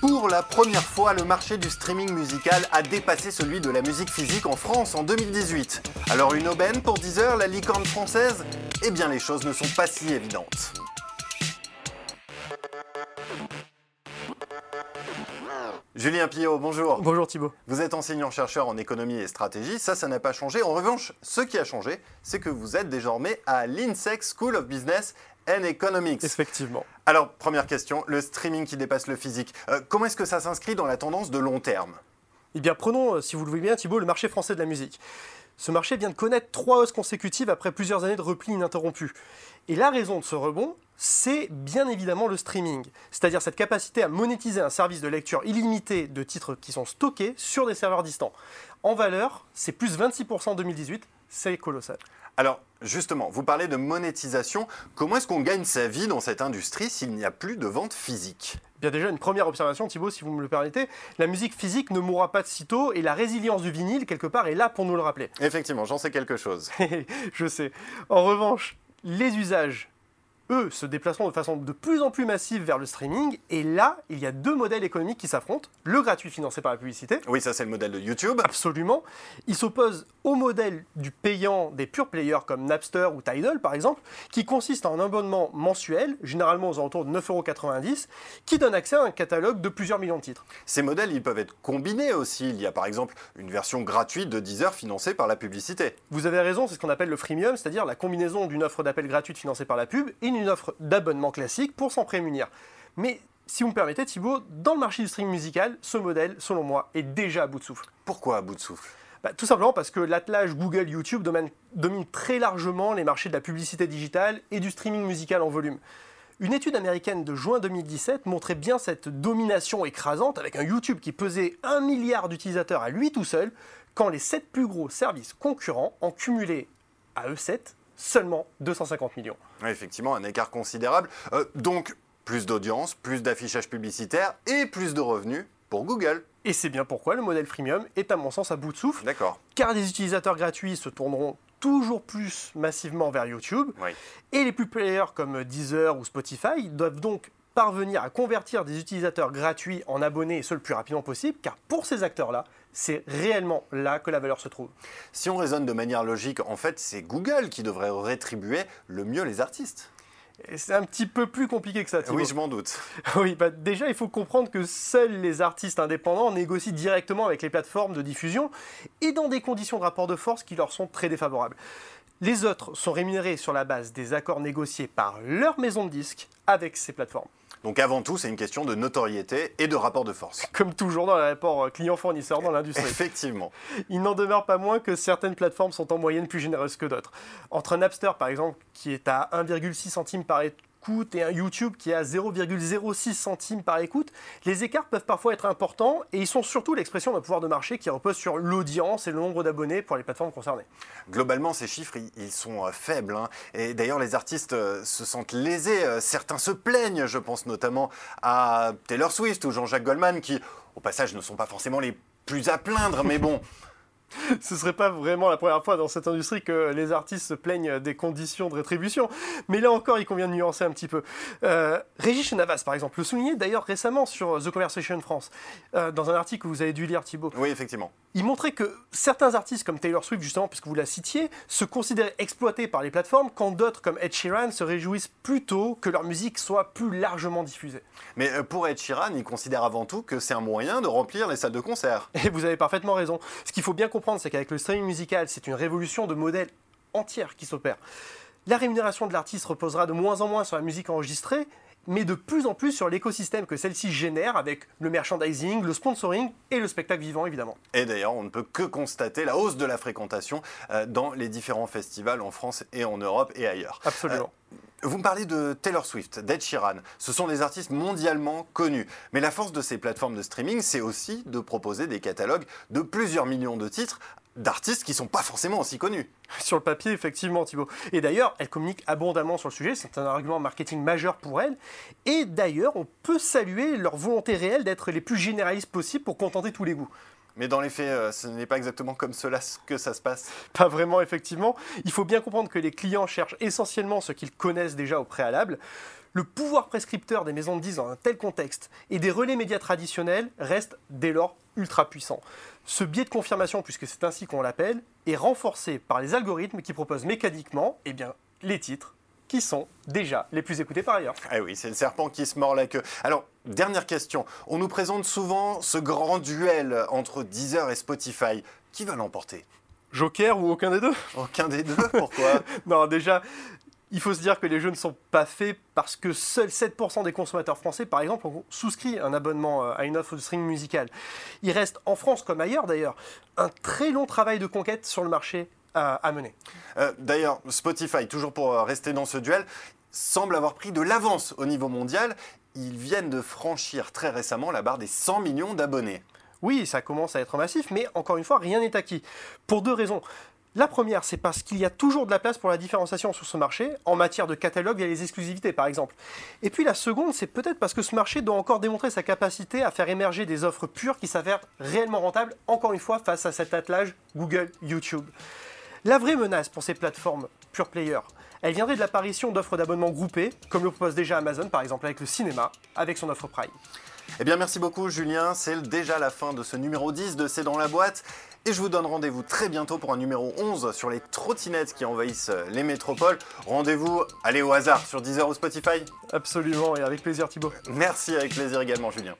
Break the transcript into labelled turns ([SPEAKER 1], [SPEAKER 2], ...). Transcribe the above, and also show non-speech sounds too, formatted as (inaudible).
[SPEAKER 1] Pour la première fois, le marché du streaming musical a dépassé celui de la musique physique en France en 2018. Alors une aubaine pour Deezer, la licorne française? Eh bien les choses ne sont pas si évidentes. Julien Pillot, bonjour.
[SPEAKER 2] Bonjour Thibault.
[SPEAKER 1] Vous êtes enseignant-chercheur en économie et stratégie, ça, ça n'a pas changé. En revanche, ce qui a changé, c'est que vous êtes désormais à l'INSEC School of Business and Economics.
[SPEAKER 2] Effectivement.
[SPEAKER 1] Alors, première question, le streaming qui dépasse le physique, euh, comment est-ce que ça s'inscrit dans la tendance de long terme?
[SPEAKER 2] Eh bien, prenons, euh, si vous le voulez bien, Thibault, le marché français de la musique. Ce marché vient de connaître trois hausses consécutives après plusieurs années de repli ininterrompu. Et la raison de ce rebond, c'est bien évidemment le streaming, c'est-à-dire cette capacité à monétiser un service de lecture illimité de titres qui sont stockés sur des serveurs distants. En valeur, c'est plus 26% en 2018, c'est colossal.
[SPEAKER 1] Alors, justement, vous parlez de monétisation. Comment est-ce qu'on gagne sa vie dans cette industrie s'il n'y a plus de vente physique?
[SPEAKER 2] Bien déjà, une première observation, Thibault, si vous me le permettez, la musique physique ne mourra pas de sitôt et la résilience du vinyle, quelque part, est là pour nous le rappeler.
[SPEAKER 1] Effectivement, j'en sais quelque chose. (laughs)
[SPEAKER 2] Je sais. En revanche, les usages eux, se déplaceront de façon de plus en plus massive vers le streaming. Et là, il y a deux modèles économiques qui s'affrontent. Le gratuit financé par la publicité.
[SPEAKER 1] Oui, ça c'est le modèle de YouTube.
[SPEAKER 2] Absolument. Il s'oppose au modèle du payant des pure players comme Napster ou Tidal par exemple, qui consiste en un abonnement mensuel, généralement aux alentours de 9,90€, qui donne accès à un catalogue de plusieurs millions de titres.
[SPEAKER 1] Ces modèles, ils peuvent être combinés aussi. Il y a par exemple une version gratuite de Deezer financée par la publicité.
[SPEAKER 2] Vous avez raison, c'est ce qu'on appelle le freemium, c'est-à-dire la combinaison d'une offre d'appel gratuite financée par la pub et une une offre d'abonnement classique pour s'en prémunir. Mais si vous me permettez, Thibaut, dans le marché du streaming musical, ce modèle, selon moi, est déjà à bout de souffle.
[SPEAKER 1] Pourquoi à bout de souffle?
[SPEAKER 2] Bah, tout simplement parce que l'attelage Google YouTube domine, domine, très largement les marchés de la publicité digitale et du streaming musical en volume. Une étude américaine de juin 2017 montrait bien cette domination écrasante avec un YouTube qui pesait un milliard d'utilisateurs à lui tout seul, quand les 7 plus gros services concurrents en cumulaient à eux 7 seulement 250 millions.
[SPEAKER 1] effectivement, un écart considérable. Euh, donc, plus d'audience, plus d'affichage publicitaire et plus de revenus pour Google.
[SPEAKER 2] Et c'est bien pourquoi le modèle freemium est à mon sens à bout de souffle.
[SPEAKER 1] D'accord.
[SPEAKER 2] Car des utilisateurs gratuits se tourneront toujours plus massivement vers YouTube. Et les plus players comme Deezer ou Spotify doivent donc parvenir à convertir des utilisateurs gratuits en abonnés et ce le plus rapidement possible, car pour ces acteurs-là, c'est réellement là que la valeur se trouve.
[SPEAKER 1] Si on raisonne de manière logique, en fait, c'est Google qui devrait rétribuer le mieux les artistes.
[SPEAKER 2] C'est un petit peu plus compliqué que ça.
[SPEAKER 1] Oui, je m'en doute. (laughs)
[SPEAKER 2] Oui, bah déjà, il faut comprendre que seuls les artistes indépendants négocient directement avec les plateformes de diffusion et dans des conditions de rapport de force qui leur sont très défavorables. Les autres sont rémunérés sur la base des accords négociés par leur maison de disques avec ces plateformes.
[SPEAKER 1] Donc avant tout, c'est une question de notoriété et de rapport de force. (laughs)
[SPEAKER 2] Comme toujours dans les rapports client-fournisseur dans l'industrie. (laughs)
[SPEAKER 1] Effectivement.
[SPEAKER 2] Il n'en demeure pas moins que certaines plateformes sont en moyenne plus généreuses que d'autres. Entre Napster, par exemple, qui est à 1,6 centime par écoute et un YouTube qui est à 0,06 centimes par écoute, les écarts peuvent parfois être importants et ils sont surtout l'expression d'un pouvoir de marché qui repose sur l'audience et le nombre d'abonnés pour les plateformes concernées.
[SPEAKER 1] Globalement, ces chiffres, ils sont euh, faibles. Hein. Et d'ailleurs, les artistes euh, se sentent lésés. Euh, certains se plaignent, je pense notamment à Taylor Swift ou Jean-Jacques Goldman, qui, au passage, ne sont pas forcément les plus à plaindre, mais bon. (laughs) (laughs)
[SPEAKER 2] ce serait pas vraiment la première fois dans cette industrie que les artistes se plaignent des conditions de rétribution. Mais là encore, il convient de nuancer un petit peu. Euh, Régis Navas, par exemple, le soulignait d'ailleurs récemment sur The Conversation France, euh, dans un article que vous avez dû lire, Thibault.
[SPEAKER 1] Oui, effectivement.
[SPEAKER 2] Il montrait que certains artistes comme Taylor Swift, justement, puisque vous la citiez, se considéraient exploités par les plateformes, quand d'autres comme Ed Sheeran se réjouissent plutôt que leur musique soit plus largement diffusée.
[SPEAKER 1] Mais euh, pour Ed Sheeran, il considère avant tout que c'est un moyen de remplir les salles de concert.
[SPEAKER 2] Et vous avez parfaitement raison. Ce qu'il faut bien comprendre, c'est qu'avec le streaming musical, c'est une révolution de modèle entière qui s'opère. La rémunération de l'artiste reposera de moins en moins sur la musique enregistrée, mais de plus en plus sur l'écosystème que celle-ci génère avec le merchandising, le sponsoring et le spectacle vivant évidemment.
[SPEAKER 1] Et d'ailleurs, on ne peut que constater la hausse de la fréquentation euh, dans les différents festivals en France et en Europe et ailleurs.
[SPEAKER 2] Absolument.
[SPEAKER 1] Euh, vous me parlez de Taylor Swift, d'Ed Sheeran. Ce sont des artistes mondialement connus. Mais la force de ces plateformes de streaming, c'est aussi de proposer des catalogues de plusieurs millions de titres d'artistes qui ne sont pas forcément aussi connus. (laughs)
[SPEAKER 2] Sur le papier, effectivement, Thibaut. Et d'ailleurs, elle communique abondamment sur le sujet, c'est un argument marketing majeur pour elle. Et d'ailleurs, on peut saluer leur volonté réelle d'être les plus généralistes possibles pour contenter tous les goûts.
[SPEAKER 1] Mais dans les faits, euh, ce n'est pas exactement comme cela que ça se passe. (laughs)
[SPEAKER 2] Pas vraiment, effectivement. Il faut bien comprendre que les clients cherchent essentiellement ce qu'ils connaissent déjà au préalable. Le pouvoir prescripteur des maisons de disques dans un tel contexte et des relais médias traditionnels reste dès lors ultra puissant. Ce biais de confirmation, puisque c'est ainsi qu'on l'appelle, est renforcé par les algorithmes qui proposent mécaniquement eh bien, les titres qui sont déjà les plus écoutés par ailleurs.
[SPEAKER 1] Ah oui, c'est le serpent qui se mord la queue. Alors, dernière question. On nous présente souvent ce grand duel entre Deezer et Spotify. Qui va l'emporter?
[SPEAKER 2] Joker ou aucun des deux?
[SPEAKER 1] Aucun des deux Pourquoi? (laughs)
[SPEAKER 2] Non, déjà, il faut se dire que les jeux ne sont pas faits parce que seuls 7% des consommateurs français, par exemple, ont souscrit un abonnement euh, à une offre de streaming musical. Il reste, en France comme ailleurs d'ailleurs, un très long travail de conquête sur le marché à, mener.
[SPEAKER 1] Euh, d'ailleurs, Spotify, toujours pour euh, rester dans ce duel, semble avoir pris de l'avance au niveau mondial. Ils viennent de franchir très récemment la barre des 100 millions d'abonnés.
[SPEAKER 2] Oui, ça commence à être massif, mais encore une fois, rien n'est acquis. Pour deux raisons. La première, c'est parce qu'il y a toujours de la place pour la différenciation sur ce marché, en matière de catalogue et les exclusivités par exemple. Et puis la seconde, c'est peut-être parce que ce marché doit encore démontrer sa capacité à faire émerger des offres pures qui s'avèrent réellement rentables, encore une fois, face à cet attelage Google, YouTube. La vraie menace pour ces plateformes pure player, elle viendrait de l'apparition d'offres d'abonnement groupées, comme le propose déjà Amazon par exemple avec le cinéma, avec son offre Prime.
[SPEAKER 1] Eh bien merci beaucoup Julien, c'est déjà la fin de ce numéro 10 de C'est dans la boîte. Et je vous donne rendez-vous très bientôt pour un numéro 11 sur les trottinettes qui envahissent les métropoles. Rendez-vous, allez au hasard, sur Deezer ou Spotify
[SPEAKER 2] Absolument, et avec plaisir Thibaut.
[SPEAKER 1] Merci, avec plaisir également Julien.